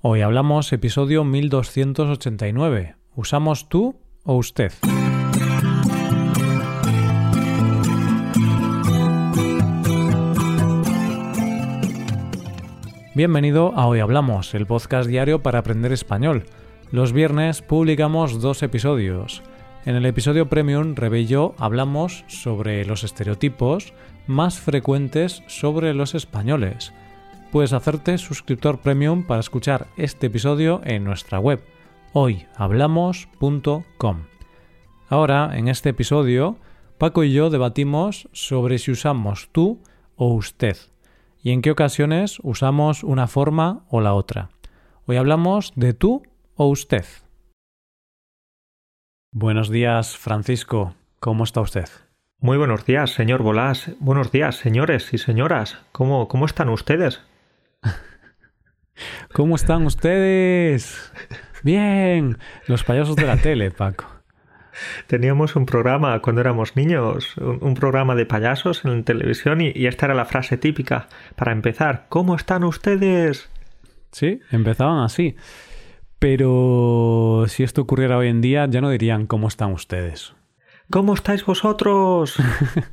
Hoy hablamos episodio 1289. ¿Usamos tú o usted? Bienvenido a Hoy Hablamos, el podcast diario para aprender español. Los viernes publicamos dos episodios. En el episodio Premium, Rebe hablamos sobre los estereotipos más frecuentes sobre los españoles. Puedes hacerte suscriptor Premium para escuchar este episodio en nuestra web hoyhablamos.com. Ahora, en este episodio, Paco y yo debatimos sobre si usamos tú o usted y en qué ocasiones usamos una forma o la otra. Hoy hablamos de tú o usted. Buenos días, Francisco. ¿Cómo está usted? Muy buenos días, señor Bolás. Buenos días, señores y señoras. ¿Cómo, cómo están ustedes? ¿Cómo están ustedes? Bien. Los payasos de la tele, Paco. Teníamos un programa cuando éramos niños, un, programa de payasos en televisión y, y esta era la frase típica para empezar. ¿Cómo están ustedes? Sí, empezaban así. Pero si esto ocurriera hoy en día, ya no dirían cómo están ustedes. ¿Cómo estáis vosotros?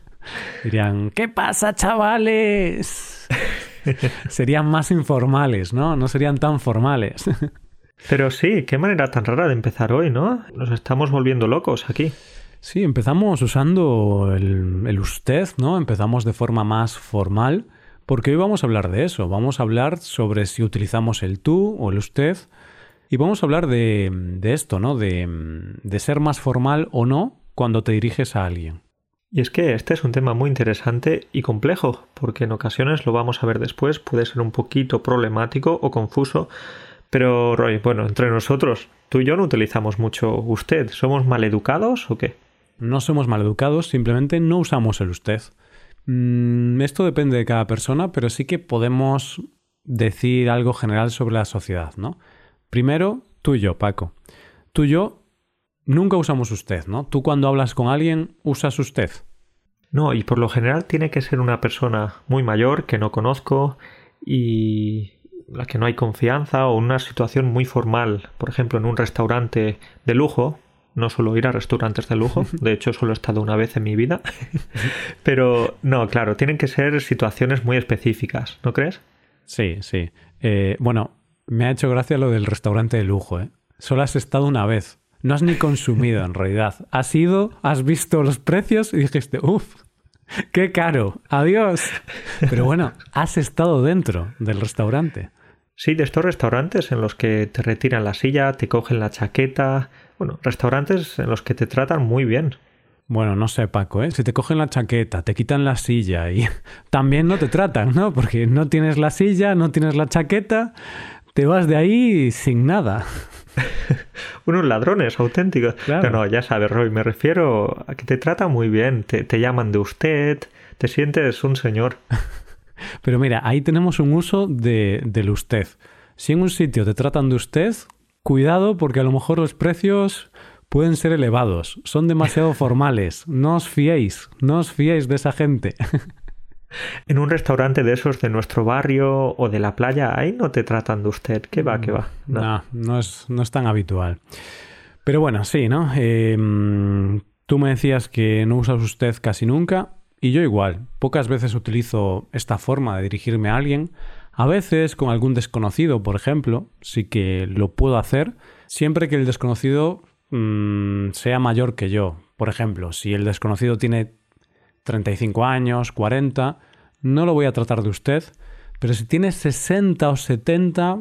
dirían, ¿qué pasa, chavales? serían más informales, ¿no? No serían tan formales. Pero sí, qué manera tan rara de empezar hoy, ¿no? Nos estamos volviendo locos aquí. Sí, empezamos usando el, el usted, ¿no? Empezamos de forma más formal, porque hoy vamos a hablar de eso. Vamos a hablar sobre si utilizamos el tú o el usted y vamos a hablar de, de esto, ¿no? De, de ser más formal o no cuando te diriges a alguien. Y es que este es un tema muy interesante y complejo, porque en ocasiones lo vamos a ver después, puede ser un poquito problemático o confuso, pero Roy, bueno, entre nosotros, tú y yo no utilizamos mucho usted, ¿somos maleducados o qué? No somos maleducados, simplemente no usamos el usted. Mm, esto depende de cada persona, pero sí que podemos decir algo general sobre la sociedad, ¿no? Primero, tú y yo, Paco. Tú y yo nunca usamos usted, ¿no? Tú cuando hablas con alguien usas usted. No, y por lo general tiene que ser una persona muy mayor que no conozco y la que no hay confianza o una situación muy formal, por ejemplo, en un restaurante de lujo. No suelo ir a restaurantes de lujo, de hecho solo he estado una vez en mi vida. Pero no, claro, tienen que ser situaciones muy específicas, ¿no crees? Sí, sí. Eh, bueno, me ha hecho gracia lo del restaurante de lujo, ¿eh? Solo has estado una vez. No has ni consumido en realidad. Has ido, has visto los precios y dijiste, uff, qué caro, adiós. Pero bueno, has estado dentro del restaurante. Sí, de estos restaurantes en los que te retiran la silla, te cogen la chaqueta. Bueno, restaurantes en los que te tratan muy bien. Bueno, no sé, Paco, ¿eh? Si te cogen la chaqueta, te quitan la silla y también no te tratan, ¿no? Porque no tienes la silla, no tienes la chaqueta te vas de ahí sin nada. Unos ladrones auténticos. Claro. No, ya sabes, Roy, me refiero a que te trata muy bien, te, te llaman de usted, te sientes un señor. Pero mira, ahí tenemos un uso de, del usted. Si en un sitio te tratan de usted, cuidado porque a lo mejor los precios pueden ser elevados, son demasiado formales, no os fiéis, no os fiéis de esa gente. En un restaurante de esos de nuestro barrio o de la playa, ahí no te tratan de usted. ¿Qué va, qué va? No, no, es, no es tan habitual. Pero bueno, sí, ¿no? Eh, tú me decías que no usas usted casi nunca y yo igual. Pocas veces utilizo esta forma de dirigirme a alguien. A veces con algún desconocido, por ejemplo, sí que lo puedo hacer siempre que el desconocido mmm, sea mayor que yo. Por ejemplo, si el desconocido tiene 35 años, 40, no lo voy a tratar de usted, pero si tiene 60 o 70,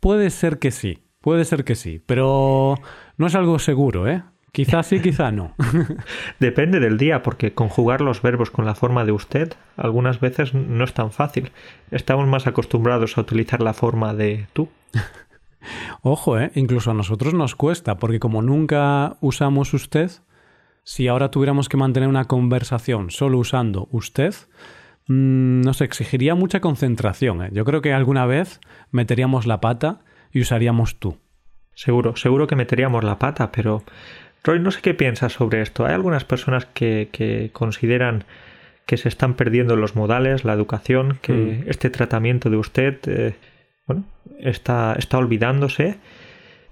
puede ser que sí, puede ser que sí, pero no es algo seguro, ¿eh? Quizá sí, quizá no. Depende del día, porque conjugar los verbos con la forma de usted algunas veces no es tan fácil. Estamos más acostumbrados a utilizar la forma de tú. Ojo, ¿eh? incluso a nosotros nos cuesta, porque como nunca usamos usted, si ahora tuviéramos que mantener una conversación solo usando usted, mmm, nos exigiría mucha concentración. ¿eh? Yo creo que alguna vez meteríamos la pata y usaríamos tú. Seguro, seguro que meteríamos la pata, pero Roy, no sé qué piensas sobre esto. Hay algunas personas que, que consideran que se están perdiendo los modales, la educación, que mm. este tratamiento de usted eh, bueno, está, está olvidándose.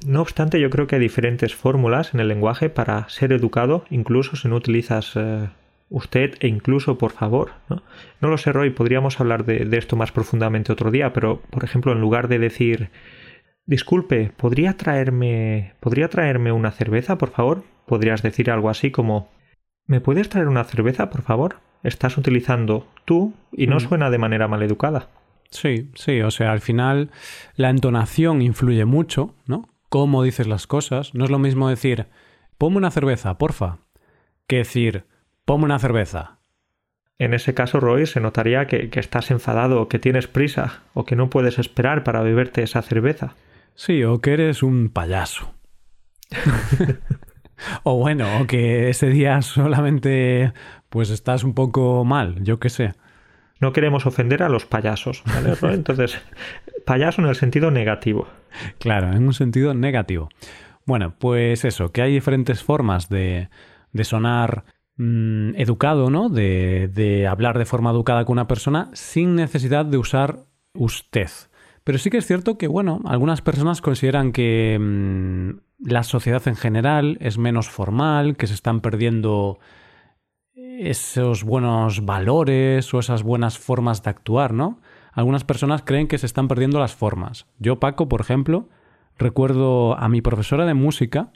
No obstante, yo creo que hay diferentes fórmulas en el lenguaje para ser educado, incluso si no utilizas eh, usted e incluso por favor. ¿no? no lo sé, Roy, podríamos hablar de, esto más profundamente otro día, pero por ejemplo, en lugar de decir Disculpe, ¿podría traerme. ¿Podría traerme una cerveza, por favor? Podrías decir algo así como ¿Me puedes traer una cerveza, por favor? Estás utilizando tú y no mm. suena de manera maleducada. Sí, sí, o sea, al final la entonación influye mucho, ¿no? Cómo dices las cosas. No es lo mismo decir, ponme una cerveza, porfa, que decir, ponme una cerveza. En ese caso, Roy, se notaría que, que estás enfadado, que tienes prisa, o que no puedes esperar para beberte esa cerveza. Sí, o que eres un payaso. o bueno, o que ese día solamente pues estás un poco mal, yo qué sé. No queremos ofender a los payasos, ¿vale? Entonces, payaso en el sentido negativo. Claro, en un sentido negativo. Bueno, pues eso, que hay diferentes formas de, de sonar mm, educado, ¿no? De, de hablar de forma educada con una persona sin necesidad de usar usted. Pero sí que es cierto que, bueno, algunas personas consideran que mm, la sociedad en general es menos formal, que se están perdiendo esos buenos valores o esas buenas formas de actuar, ¿no? Algunas personas creen que se están perdiendo las formas. Yo, Paco, por ejemplo, recuerdo a mi profesora de música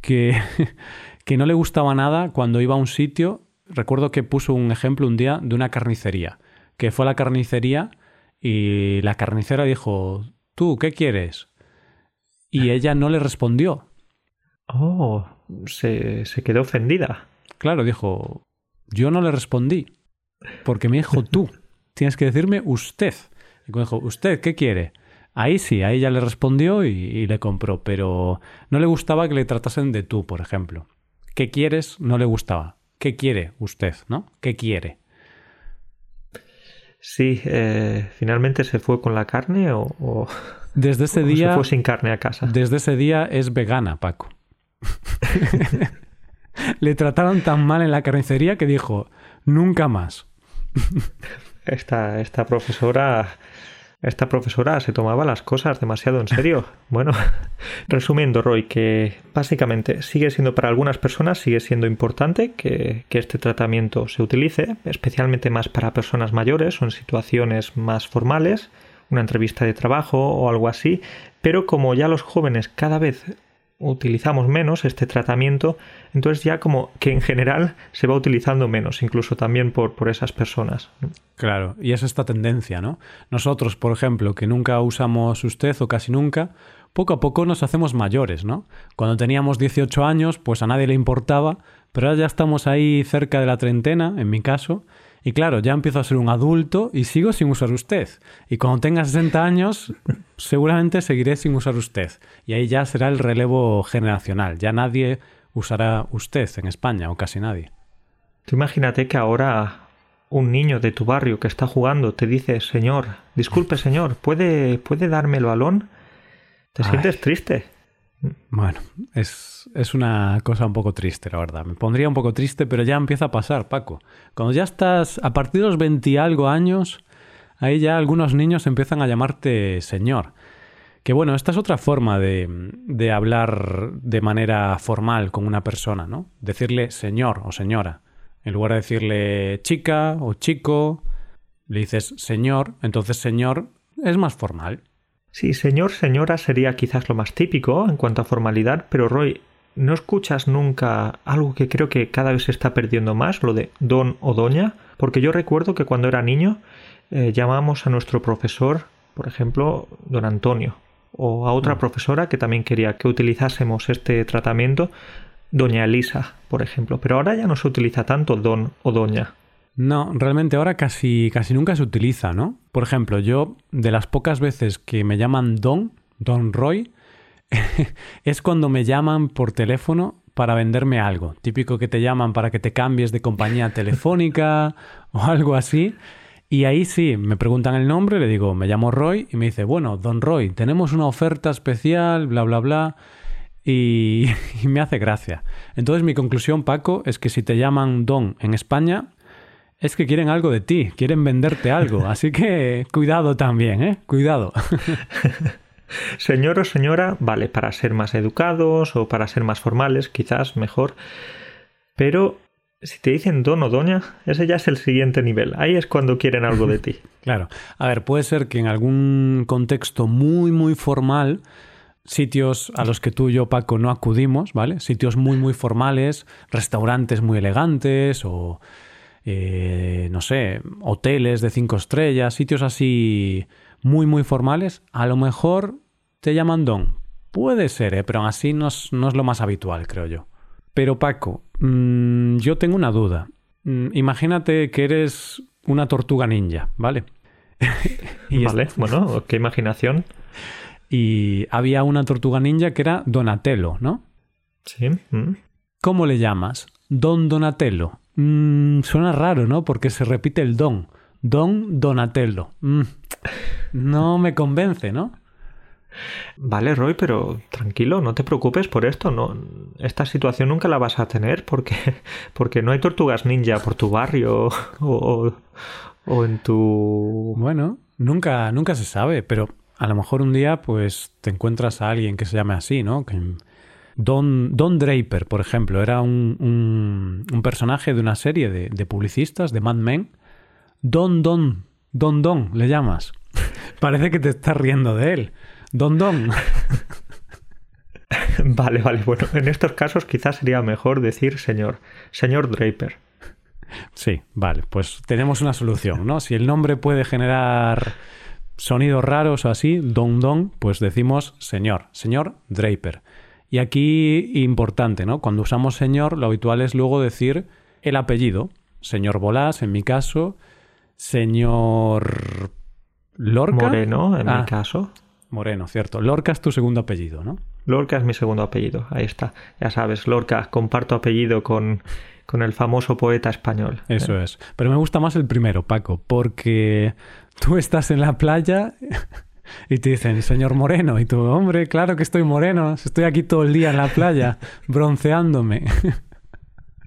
que, que no le gustaba nada cuando iba a un sitio. Recuerdo que puso un ejemplo un día de una carnicería, que fue a la carnicería y la carnicera dijo, ¿tú qué quieres? Y ella no le respondió. Oh, se, se quedó ofendida. Claro, dijo, yo no le respondí, porque me dijo tú, tienes que decirme usted. Y me dijo, ¿usted qué quiere? Ahí sí, ahí ya le respondió y, y, le compró, pero no le gustaba que le tratasen de tú, por ejemplo. ¿Qué quieres? No le gustaba. ¿Qué quiere usted? ¿No? ¿Qué quiere? Sí, eh, finalmente se fue con la carne o, desde ese día se fue sin carne a casa. Desde ese día es vegana, Paco. Le trataron tan mal en la carnicería que dijo nunca más. esta, esta profesora esta profesora se tomaba las cosas demasiado en serio. Bueno, resumiendo, Roy, que básicamente sigue siendo para algunas personas, sigue siendo importante que, que, este tratamiento se utilice, especialmente más para personas mayores o en situaciones más formales, una entrevista de trabajo o algo así, pero como ya los jóvenes cada vez utilizamos menos este tratamiento, entonces ya como que en general se va utilizando menos, incluso también por, por esas personas. Claro, y es esta tendencia, ¿no? Nosotros, por ejemplo, que nunca usamos usted o casi nunca, poco a poco nos hacemos mayores, ¿no? Cuando teníamos 18 años, pues a nadie le importaba, pero ahora ya estamos ahí cerca de la treintena, en mi caso, y claro, ya empiezo a ser un adulto y sigo sin usar usted. Y cuando tenga 60 años, seguramente seguiré sin usar usted. Y ahí ya será el relevo generacional. Ya nadie usará usted en España, o casi nadie. Tú imagínate que ahora un niño de tu barrio que está jugando te dice, señor, disculpe señor, ¿puede, ¿puede darme el balón? Te sientes triste. Bueno, es, es, una cosa un poco triste, la verdad. Me pondría un poco triste, pero ya empieza a pasar, Paco. Cuando ya estás, a partir de los 20 y algo años, ahí ya algunos niños empiezan a llamarte señor. Que bueno, esta es otra forma de, de hablar de manera formal con una persona, ¿no? Decirle señor o señora. En lugar de decirle chica o chico, le dices señor, entonces señor es más formal. Sí, señor, señora sería quizás lo más típico en cuanto a formalidad, pero Roy, ¿no escuchas nunca algo que creo que cada vez se está perdiendo más, lo de don o doña? Porque yo recuerdo que cuando era niño eh, llamábamos a nuestro profesor, por ejemplo, don Antonio, o a otra mm. profesora que también quería que utilizásemos este tratamiento, doña Elisa, por ejemplo, pero ahora ya no se utiliza tanto don o doña. No, realmente ahora casi, casi nunca se utiliza, ¿no? Por ejemplo, yo de las pocas veces que me llaman Don, Don Roy, es cuando me llaman por teléfono para venderme algo. Típico que te llaman para que te cambies de compañía telefónica o algo así. Y ahí sí, me preguntan el nombre, le digo, me llamo Roy, y me dice, bueno, Don Roy, tenemos una oferta especial, bla, bla, bla. Y, y me hace gracia. Entonces mi conclusión, Paco, es que si te llaman Don en España, Es que quieren algo de ti, quieren venderte algo, así que cuidado también, ¿eh? Cuidado. Señor o señora, vale, para ser más educados o para ser más formales, quizás mejor. Pero si te dicen don o doña, ese ya es el siguiente nivel. Ahí es cuando quieren algo de ti. claro. A ver, puede ser que en algún contexto muy, muy formal, sitios a los que tú y yo, Paco, no acudimos, ¿vale? Sitios muy, muy formales, restaurantes muy elegantes o, eh, no sé, hoteles de cinco estrellas, sitios así muy, muy formales, a lo mejor te llaman don. Puede ser, ¿eh? pero aún así no es, no es lo más habitual, creo yo. Pero Paco, mm, yo tengo una duda. Mm, imagínate que eres una tortuga ninja, ¿vale? vale, bueno, qué imaginación. Y había una tortuga ninja que era Donatello, ¿no? Sí. Mm. ¿Cómo le llamas? Don Donatello. Suena raro, ¿no? Porque se repite el don. Don Donatello. no me convence, ¿no? Vale, Roy, pero tranquilo, no te preocupes por esto. No, esta situación nunca la vas a tener porque, porque no hay tortugas ninja por tu barrio o, o en tu. Bueno, nunca, nunca se sabe, pero a lo mejor un día pues te encuentras a alguien que se llame así, ¿no? Don, Don Draper, por ejemplo, era un, un, personaje de una serie de, de, publicistas, de Mad Men. Don Don, Don Don, le llamas. Parece que te estás riendo de él. Don Don. vale, vale. Bueno, en estos casos quizás sería mejor decir señor. Señor Draper. Sí, vale. Pues tenemos una solución, ¿no? Si el nombre puede generar sonidos raros o así, Don Don, pues decimos señor. Señor Draper. Y aquí, importante, ¿no? Cuando usamos señor, lo habitual es luego decir el apellido. Señor Bolás, en mi caso. Señor Lorca. Moreno, en mi ah. caso. Moreno, cierto. Lorca es tu segundo apellido, ¿no? Lorca es mi segundo apellido, ahí está. Ya sabes, Lorca, comparto apellido con, con el famoso poeta español. Eso es. Pero me gusta más el primero, Paco, porque tú estás en la playa y te dicen, señor Moreno, y tú, hombre, claro que estoy moreno, estoy aquí todo el día en la playa, bronceándome.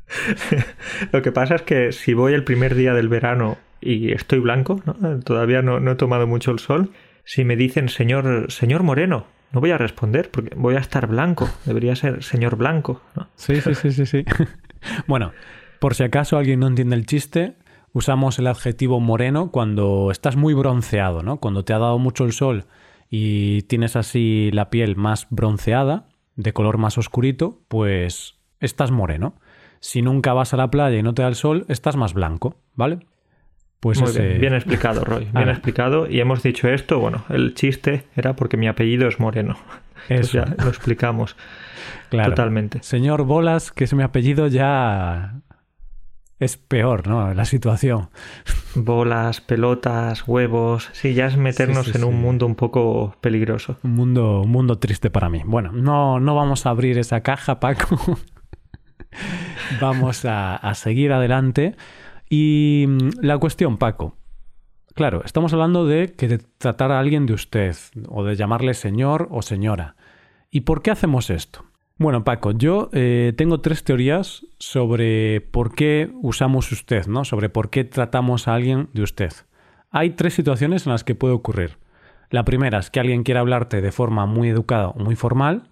Lo que pasa es que si voy el primer día del verano y estoy blanco, todavía no, no he tomado mucho el sol, si me dicen señor, señor Moreno, no voy a responder porque voy a estar blanco. Debería ser señor blanco. Sí, sí, sí, sí, sí. bueno, por si acaso alguien no entiende el chiste, usamos el adjetivo moreno cuando estás muy bronceado, ¿no? Cuando te ha dado mucho el sol y tienes así la piel más bronceada, de color más oscurito, pues estás moreno. Si nunca vas a la playa y no te da el sol, estás más blanco, ¿vale? Pues bien, explicado, Roy. Bien explicado. Y hemos dicho esto, bueno, el chiste era porque mi apellido es Moreno. Eso. ya lo explicamos claro. totalmente. Señor Bolas, que es mi apellido, ya es peor, ¿no? La situación. Bolas, pelotas, huevos. Sí, ya es meternos en un mundo un poco peligroso. Un mundo, un mundo triste para mí. Bueno, no, no vamos a abrir esa caja, Paco. vamos a, a seguir adelante. Y mm, la cuestión, Paco. Claro, estamos hablando de que de tratar a alguien de usted, o de llamarle señor o señora. ¿Y por qué hacemos esto? Bueno, Paco, yo eh, tengo tres teorías sobre por qué usamos usted, ¿no? Sobre por qué tratamos a alguien de usted. Hay tres situaciones en las que puede ocurrir. La primera es que alguien quiera hablarte de forma muy educada o muy formal.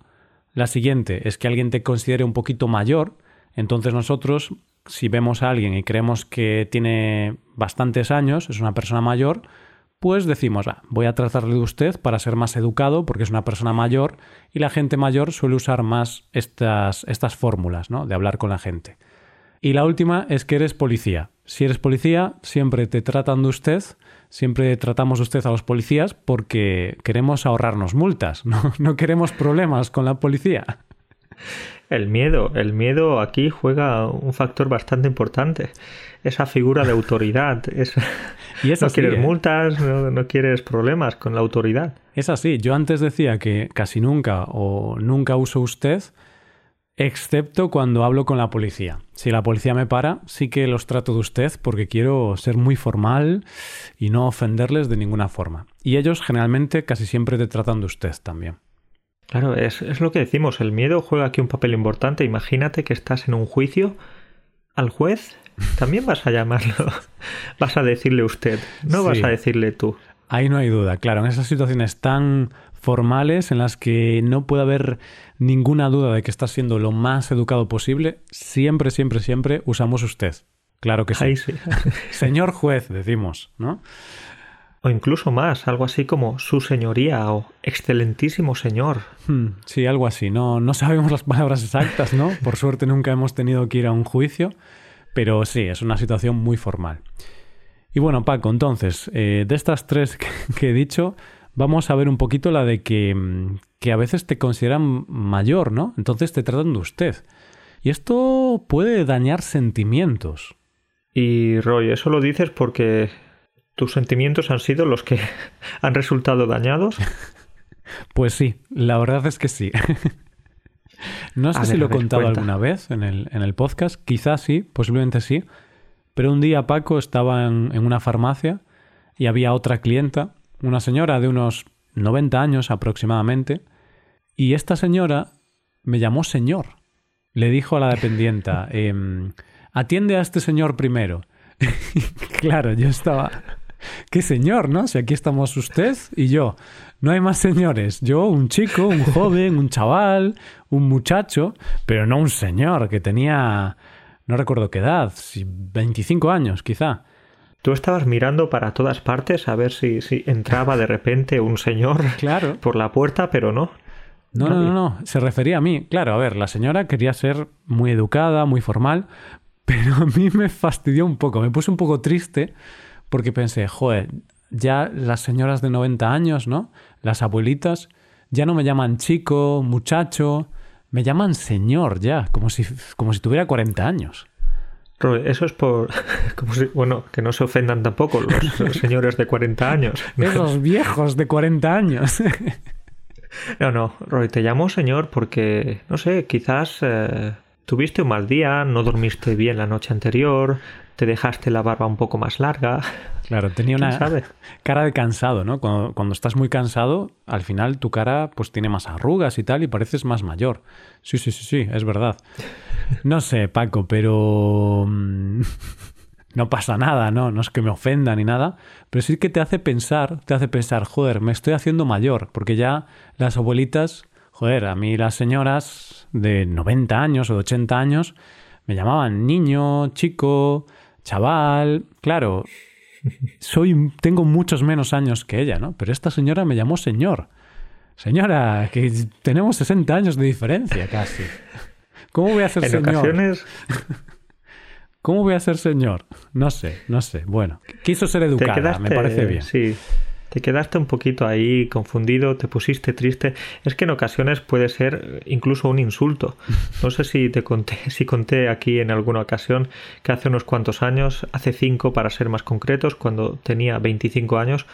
La siguiente es que alguien te considere un poquito mayor. Entonces nosotros si vemos a alguien y creemos que tiene bastantes años, es una persona mayor, pues decimos, ah, voy a tratarle de usted para ser más educado porque es una persona mayor y la gente mayor suele usar más estas, estas fórmulas ¿no? de hablar con la gente. Y la última es que eres policía. Si eres policía, siempre te tratan de usted, siempre tratamos de usted a los policías porque queremos ahorrarnos multas, no, no queremos problemas con la policía. El miedo, el miedo aquí juega un factor bastante importante. Esa figura de autoridad. y no quieres ¿eh? multas, no, quieres problemas con la autoridad. Es así. Yo antes decía que casi nunca o nunca uso usted, excepto cuando hablo con la policía. Si la policía me para, sí que los trato de usted porque quiero ser muy formal y no ofenderles de ninguna forma. Y ellos generalmente casi siempre te tratan de usted también. Claro, es, lo que decimos, el miedo juega aquí un papel importante. Imagínate que estás en un juicio al juez también vas a llamarlo, vas a decirle usted, no vas a decirle tú. Ahí no hay duda, claro, en esas situaciones tan formales en las que no puede haber ninguna duda de que estás siendo lo más educado posible, siempre, siempre, siempre usamos usted. Claro que sí. sí. Señor juez, decimos, ¿no? O incluso más, algo así como su señoría o excelentísimo señor. Hmm, sí, algo así. No, no sabemos las palabras exactas, ¿no? Por suerte nunca hemos tenido que ir a un juicio, pero sí, es una situación muy formal. Y bueno, Paco, entonces, eh, de estas tres que, he dicho, vamos a ver un poquito la de que, mm, que a veces te consideran mayor, ¿no? Entonces te tratan de usted. Y esto puede dañar sentimientos. Y Roy, eso lo dices porque tus sentimientos han sido los que han resultado dañados. Pues sí, la verdad es que sí. No sé si lo he contado alguna vez en el, en el, podcast, quizás sí, posiblemente sí, pero un día Paco estaba en, en, una farmacia y había otra clienta, una señora de unos 90 años aproximadamente, y esta señora me llamó señor. Le dijo a la dependienta, eh, atiende a este señor primero. claro, yo estaba... ¿Qué señor, no? Si aquí estamos usted y yo. No hay más señores. Yo, un chico, un joven, un chaval, un muchacho, pero no un señor que tenía... No recuerdo qué edad, 25 años quizá. Tú estabas mirando para todas partes a ver si, si entraba de repente un señor claro. por la puerta, pero no. No, no, no, no, se refería a mí. Claro, a ver, la señora quería ser muy educada, muy formal, pero a mí me fastidió un poco, me puse un poco triste porque pensé, joder, ya las señoras de 90 años, ¿no? Las abuelitas ya no me llaman chico, muchacho, me llaman señor ya, como si, como si tuviera 40 años. Eso es por. Como si, bueno, que no se ofendan tampoco los señores de 40 años. Esos viejos de 40 años. No, no, Roy, te llamo señor porque, no sé, quizás eh, tuviste un mal día, no dormiste bien la noche anterior, te dejaste la barba un poco más larga. Claro, tenía una cara de cansado, ¿no? Cuando, cuando, estás muy cansado, al final tu cara pues tiene más arrugas y tal y pareces más mayor. Sí, sí, sí, sí, es verdad. No sé, Paco, pero mm, no pasa nada, ¿no? No es que me ofenda ni nada, pero sí que te hace pensar, te hace pensar, joder, me estoy haciendo mayor, porque ya las abuelitas, joder, a mí las señoras de 90 años o de 80 años me llamaban niño, chico, chaval, claro, soy tengo muchos menos años que ella, ¿no? Pero esta señora me llamó señor. Señora, que tenemos 60 años de diferencia casi. ¿Cómo voy a ser señor? Ocasiones... ¿Cómo voy a ser señor? No sé, no sé. Bueno, quiso ser educada, me parece bien. Sí, te quedaste un poquito ahí confundido, te pusiste triste. Es que en ocasiones puede ser incluso un insulto. No sé si te conté, si conté aquí en alguna ocasión que hace unos cuantos años, hace cinco para ser más concretos, cuando tenía 25 años,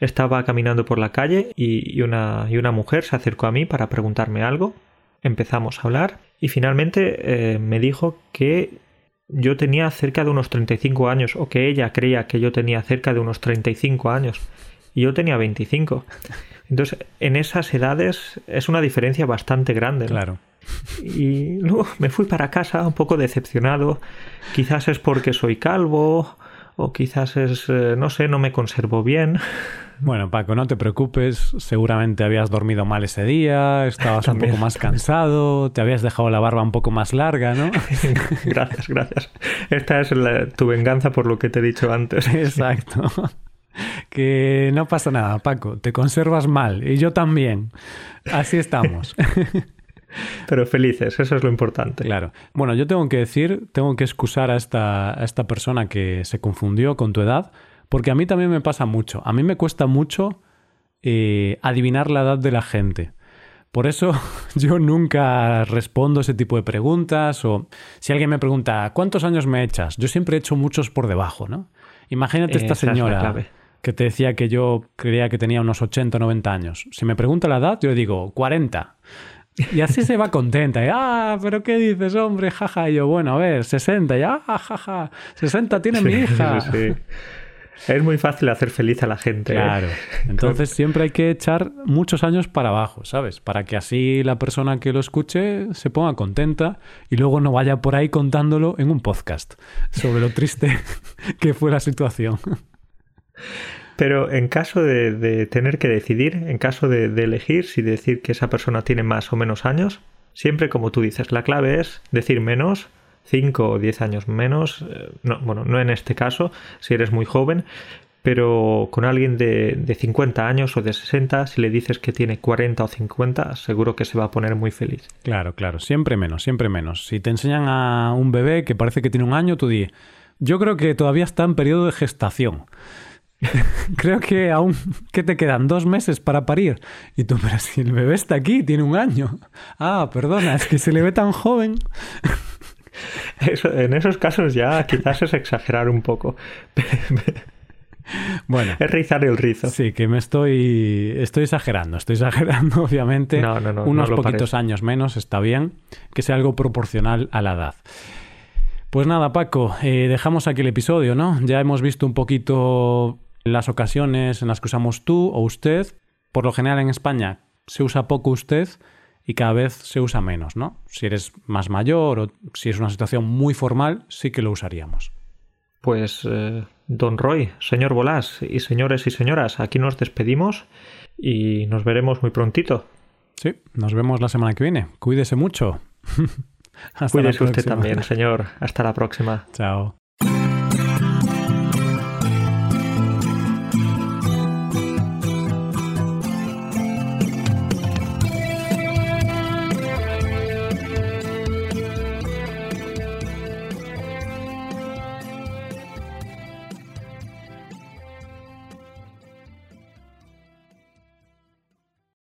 estaba caminando por la calle y, una, y una mujer se acercó a mí para preguntarme algo. Empezamos a hablar y finalmente eh, me dijo que yo tenía cerca de unos 35 años o que ella creía que yo tenía cerca de unos 35 años y yo tenía 25. Entonces, en esas edades es una diferencia bastante grande. Claro. Y luego me fui para casa un poco decepcionado. Quizás es porque soy calvo o quizás es, eh, no sé, no me conservo bien. Bueno, Paco, no te preocupes. Seguramente habías dormido mal ese día, estabas un poco más cansado, te habías dejado la barba un poco más larga, ¿no? gracias, gracias. Esta es tu venganza por lo que te he dicho antes. Exacto. Que no pasa nada, Paco, te conservas mal y yo también. Así estamos. Pero felices, eso es lo importante. Claro. Bueno, yo tengo que decir, tengo que excusar a esta, a esta persona que se confundió con tu edad, porque a mí también me pasa mucho. A mí me cuesta mucho eh, adivinar la edad de la gente. Por eso yo nunca respondo ese tipo de preguntas o si alguien me pregunta ¿cuántos años me echas? Yo siempre he hecho muchos por debajo, ¿no? Imagínate esta señora que te decía que yo creía que tenía unos 80 o 90 años. Si me pregunta la edad, yo le digo 40. Y así se va contenta. Y, ah, pero ¿qué dices, hombre? Jaja. Y yo, bueno, a ver, 60. Y, ah, jaja. 60 tiene mi hija. Sí, Es muy fácil hacer feliz a la gente. ¿eh? Claro. Entonces siempre hay que echar muchos años para abajo, ¿sabes? Para que así la persona que lo escuche se ponga contenta y luego no vaya por ahí contándolo en un podcast sobre lo triste que fue la situación. Pero en caso de, tener que decidir, en caso de, elegir si decir que esa persona tiene más o menos años, siempre como tú dices, la clave es decir menos 5 o 10 años menos, eh, no, bueno, no en este caso, si eres muy joven, pero con alguien de, de, 50 años o de 60, si le dices que tiene 40 o 50, seguro que se va a poner muy feliz. Claro, claro, siempre menos, siempre menos. Si te enseñan a un bebé que parece que tiene un año, tú di, yo creo que todavía está en periodo de gestación. creo que aún que te quedan dos meses para parir. Y tú, pero si el bebé está aquí, tiene un año. Ah, perdona, es que se le ve tan joven. en esos casos ya quizás es exagerar un poco. Bueno. Es rizar el rizo. Sí, que me estoy. Estoy exagerando. Estoy exagerando, obviamente. No, no, no. Unos poquitos años menos está bien. Que sea algo proporcional a la edad. Pues nada, Paco, eh, dejamos aquí el episodio, ¿no? Ya hemos visto un poquito las ocasiones en las que usamos tú o usted. Por lo general en España se usa poco usted y cada vez se usa menos, ¿no? Si eres más mayor o si es una situación muy formal, sí que lo usaríamos. Pues, eh, don Roy, señor Bolás y señores y señoras, aquí nos despedimos y nos veremos muy prontito. Sí, nos vemos la semana que viene. Cuídese mucho. Cuídese usted también, señor. Hasta la próxima. Chao.